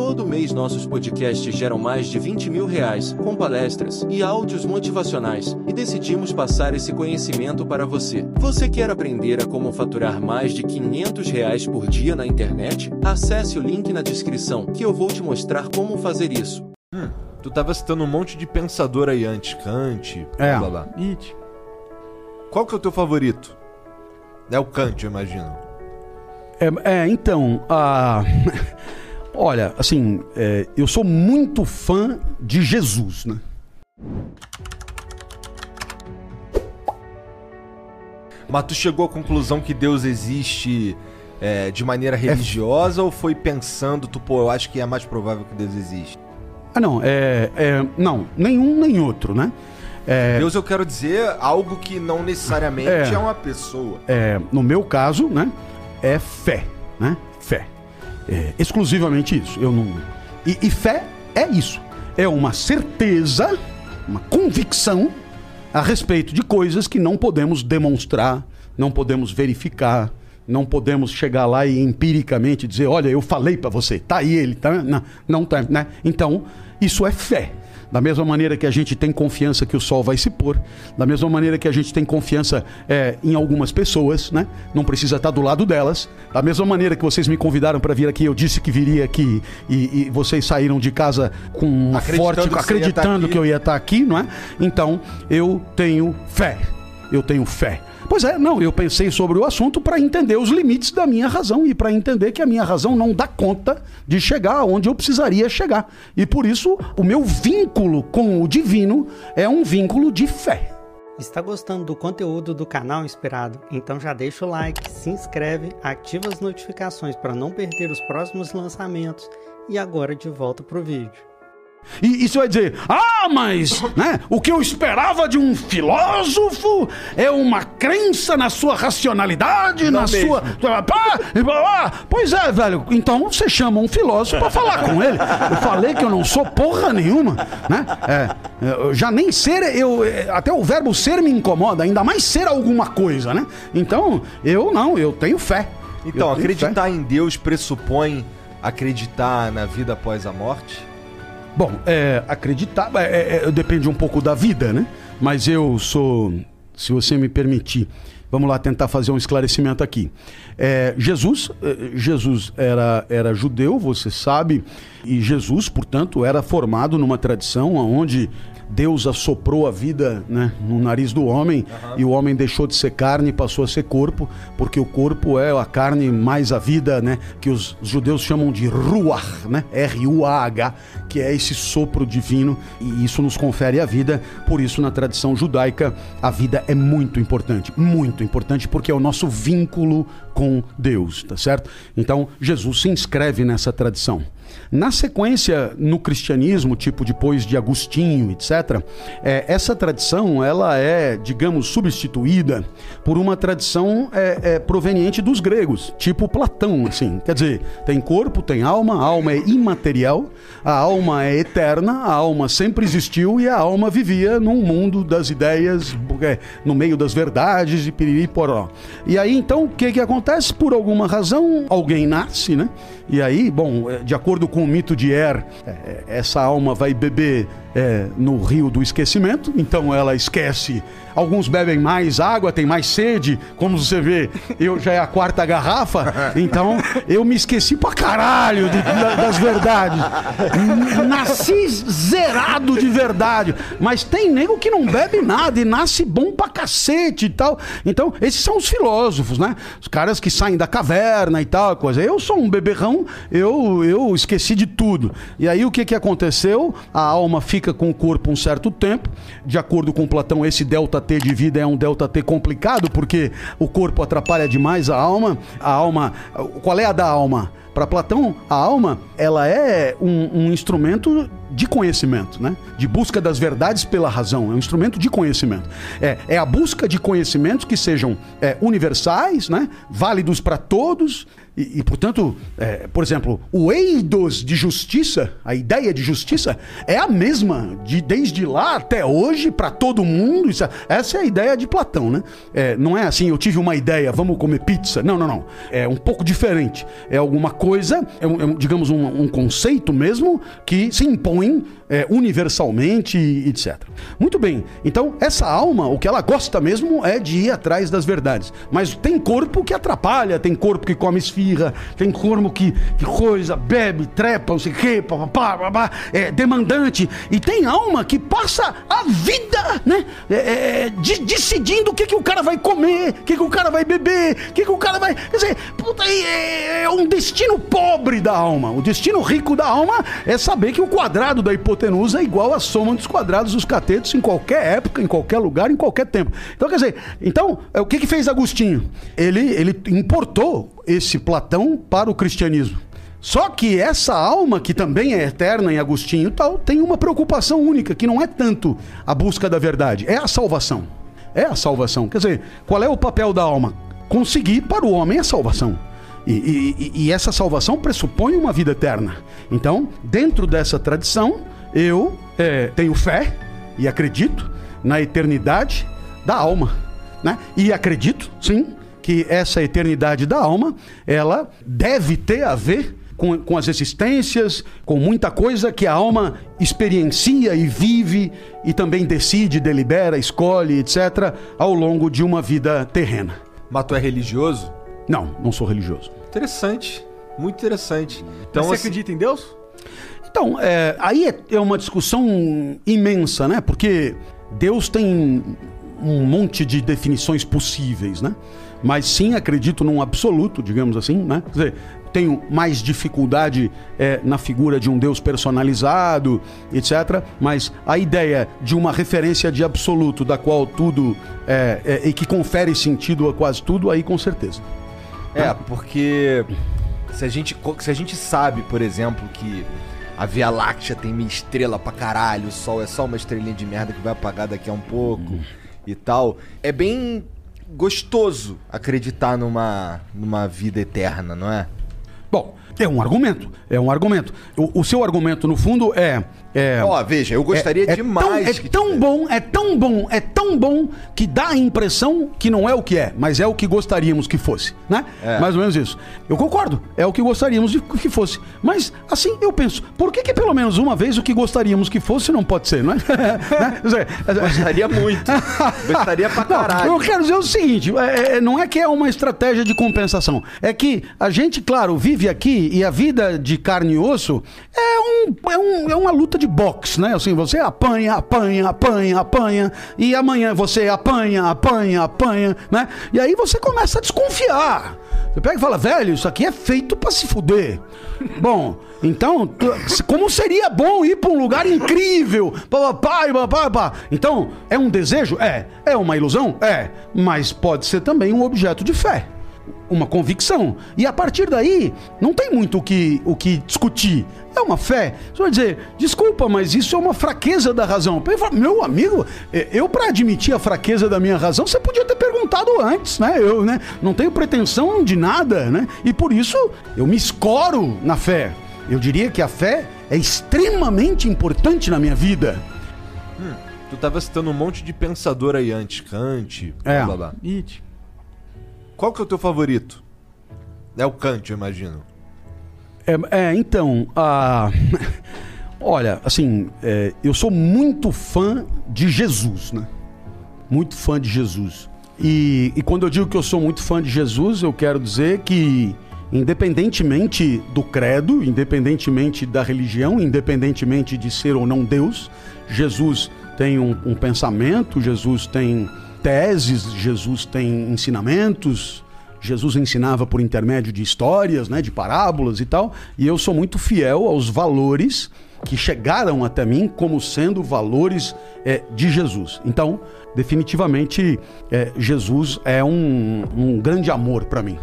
Todo mês nossos podcasts geram mais de 20 mil reais, com palestras e áudios motivacionais, e decidimos passar esse conhecimento para você. Você quer aprender a como faturar mais de 500 reais por dia na internet? Acesse o link na descrição que eu vou te mostrar como fazer isso. Hum, tu tava citando um monte de pensador aí antes, Kant, É. blá blá. Nietzsche. Qual que é o teu favorito? É o Kant, eu imagino. É, é, então, a... olha, assim, é, eu sou muito fã de Jesus, né? Mas tu chegou à conclusão que Deus existe é, de maneira religiosa ou foi pensando, tu, pô, eu acho que é mais provável que Deus existe? Ah, não, é, é, não, nenhum nem outro, né? É, Deus, eu quero dizer algo que não necessariamente É. é, uma pessoa. é, no meu caso, né, é fé, né? Fé. É exclusivamente isso. Eu não. E, e fé é isso. É uma certeza, uma convicção a respeito de coisas que não podemos demonstrar, não podemos verificar, não podemos chegar lá e empiricamente dizer, olha, eu falei pra você, tá aí ele, tá? Não, não tá, né? Então, isso é fé. Da mesma maneira que a gente tem confiança que o sol vai se pôr, da mesma maneira que a gente tem confiança é, em algumas pessoas, né? Não precisa estar do lado delas. Da mesma maneira que vocês me convidaram para vir aqui, eu disse que viria aqui e, e vocês saíram de casa com uma Acreditando forte, que acreditando que eu ia estar aqui, não é? Então, eu tenho fé. Eu tenho fé. Pois é, não, eu pensei sobre o assunto para entender os limites da minha razão e para entender que a minha razão não dá conta de chegar onde eu precisaria chegar. E por isso, o meu vínculo com o divino é um vínculo de fé. Está gostando do conteúdo do canal Inspirado? Então já deixa o like, se inscreve, ativa as notificações para não perder os próximos lançamentos e agora de volta pro vídeo. E isso vai dizer, ah, mas né, o que eu esperava de um filósofo é uma crença na sua racionalidade, na mesmo. sua. E. Pois é, velho. Então você chama um filósofo pra falar com ele. Eu falei que eu não sou porra nenhuma, né? É, já nem ser, eu até o verbo ser me incomoda, ainda mais ser alguma coisa, né? Então eu não, eu tenho fé. Então, tenho fé. acreditar em Deus pressupõe acreditar na vida após a morte? Bom, é, acreditar é, é, depende um pouco da vida, né? Mas eu sou, se você me permitir, vamos lá tentar fazer um esclarecimento aqui. É, Jesus, é, Jesus era, era judeu, você sabe, e Jesus, portanto, era formado numa tradição onde Deus assoprou a vida né, no nariz do homem e o homem deixou de ser carne e passou a ser corpo, porque o corpo é a carne mais a vida, né, que os judeus chamam de ruach, né, R-U-A-H, que é esse sopro divino e isso nos confere a vida. Por isso, na tradição judaica, a vida é muito importante, muito importante, porque é o nosso vínculo com Deus, tá certo? Então, Jesus se inscreve nessa tradição. Na sequência, no cristianismo, tipo depois de Agostinho, etc., é, essa tradição ela é, digamos, substituída por uma tradição é, é, proveniente dos gregos, tipo Platão, assim. Quer dizer, tem corpo, tem alma, a alma é imaterial, a alma é eterna, a alma sempre existiu e a alma vivia num mundo das ideias, é, no meio das verdades e piriri poró. E aí, então, o que que acontece? Por alguma razão, alguém nasce, né? E aí, bom, é, de acordo com o mito de Er, é, é, essa alma vai beber é, no rio do esquecimento, então ela esquece. Alguns bebem mais água, tem mais sede, como você vê, eu já é a quarta garrafa, então eu me esqueci pra caralho de- da- das verdades. Nasci zerado de verdade, mas tem nego que não bebe nada e nasce bom pra cacete e tal. Então, esses são os filósofos, né? Os caras que saem da caverna e tal, coisa. Eu sou um beberrão, eu, eu esqueci de tudo. E aí o que, que aconteceu? A alma fica com o corpo um certo tempo. De acordo com Platão, esse delta T de vida é um delta T complicado, porque o corpo atrapalha demais a alma. A alma. Qual é a da alma? Para Platão, a alma ela é um, um instrumento de conhecimento, né? De busca das verdades pela razão. É um instrumento de conhecimento. É, é a busca de conhecimentos que sejam é, universais, né? Válidos para todos e, e portanto, é, por exemplo, o eidos de justiça, a ideia de justiça, é a mesma de desde lá até hoje para todo mundo. Isso, é, essa é a ideia de Platão, né? É, não é assim, eu tive uma ideia, vamos comer pizza. Não, não, não. É um pouco diferente. É alguma coisa, é, é digamos, um, um, conceito mesmo que se impõe é, universalmente, etc. Muito bem. Então, essa alma, o que ela gosta mesmo é de ir atrás das verdades. Mas tem corpo que atrapalha, tem corpo que come esfirra tem corno que, que coisa, bebe, trepa, não sei o é demandante. E tem alma que passa a vida, né? É, é, de, decidindo o que, que o cara vai comer, o que, que o cara vai beber, o que, que o cara vai. Quer dizer, puta, é, é um destino pobre da alma. O destino rico da alma é saber que o quadrado da hipotenusa é igual à soma dos quadrados dos catetos em qualquer época, em qualquer lugar, em qualquer tempo. Então, quer dizer, então, é, o que, que fez Agostinho? Ele, ele importou esse Platão para o cristianismo. Só que essa alma, que também é eterna em Agostinho e tal, tem uma preocupação única, que não é tanto a busca da verdade, é a salvação. É a salvação. Quer dizer, qual é o papel da alma? Conseguir para o homem a salvação. E, e, e essa salvação pressupõe uma vida eterna. Então, dentro dessa tradição, eu é, tenho fé e acredito na eternidade da alma. Né? E acredito, sim, que essa eternidade da alma, ela deve ter a ver com, com as existências, com muita coisa que a alma experiencia e vive e também decide, delibera, escolhe, etc., ao longo de uma vida terrena. Mas tu é religioso? Não, não sou religioso. Interessante, muito interessante. Então, você assim... acredita em Deus? Então, é, aí é, é uma discussão imensa, né? Porque Deus tem um monte de definições possíveis, né? mas sim acredito num absoluto, digamos assim, né? Quer dizer, tenho mais dificuldade é, na figura de um Deus personalizado, etc. Mas a ideia de uma referência de absoluto, da qual tudo é, é, e que confere sentido a quase tudo, aí com certeza. É, porque se a gente, se a gente sabe, por exemplo, que a Via Láctea tem minha estrela pra caralho, o Sol é só uma estrelinha de merda que vai apagar daqui a um pouco hum. e tal, é bem gostoso acreditar numa, numa vida eterna, não é? Bom, é um argumento. É um argumento. O, o seu argumento, no fundo, é é, Ó, veja, eu gostaria é, é demais. Tão, é tão bom, é tão bom, é tão bom que dá a impressão que não é o que é, mas é o que gostaríamos que fosse, né? É. Mais ou menos isso. Eu concordo, é o que gostaríamos de que fosse. Mas, assim, eu penso, por que, que pelo menos uma vez o que gostaríamos que fosse não pode ser, não é? né? Gostaria muito. Gostaria pra caralho. Não, eu quero dizer o seguinte: é, é, não é que é uma estratégia de compensação, é que a gente, claro, vive aqui e a vida de carne e osso é, um, é, um, é uma luta de boxe, né? Assim, você apanha, apanha, apanha, apanha, e amanhã você apanha, apanha, apanha, né? E aí você começa a desconfiar. Você pega e fala, velho, isso aqui é feito para se fuder. Bom, então, como seria bom ir para um lugar incrível? Papai, papai, Então, é um desejo? É. É uma ilusão? É. Mas pode ser também um objeto de fé uma convicção. E a partir daí, não tem muito o que, o que discutir. É uma fé. Você vai dizer, desculpa, mas isso é uma fraqueza da razão. Eu falo, meu amigo, é, eu para admitir a fraqueza da minha razão, você podia ter perguntado antes, né? Eu né, não tenho pretensão de nada, né? E por isso eu me escoro na fé. Eu diria que a fé é extremamente importante na minha vida. Hum, tu estava citando um monte de pensador aí antes, Kant, é. blá blá. Nietzsche. Qual que é o teu favorito? É o Kant, eu imagino. É, é então, a... olha, assim, é, eu sou muito fã de Jesus, né? Muito fã de Jesus. E, e quando eu digo que eu sou muito fã de Jesus, eu quero dizer que, independentemente do credo, independentemente da religião, independentemente de ser ou não Deus, Jesus tem um, um pensamento, Jesus tem teses, Jesus tem ensinamentos, Jesus ensinava por intermédio de histórias, né, de parábolas e tal, e eu sou muito fiel aos valores que chegaram até mim como sendo valores é, de Jesus. Então, definitivamente, é, Jesus é um, um grande amor para mim.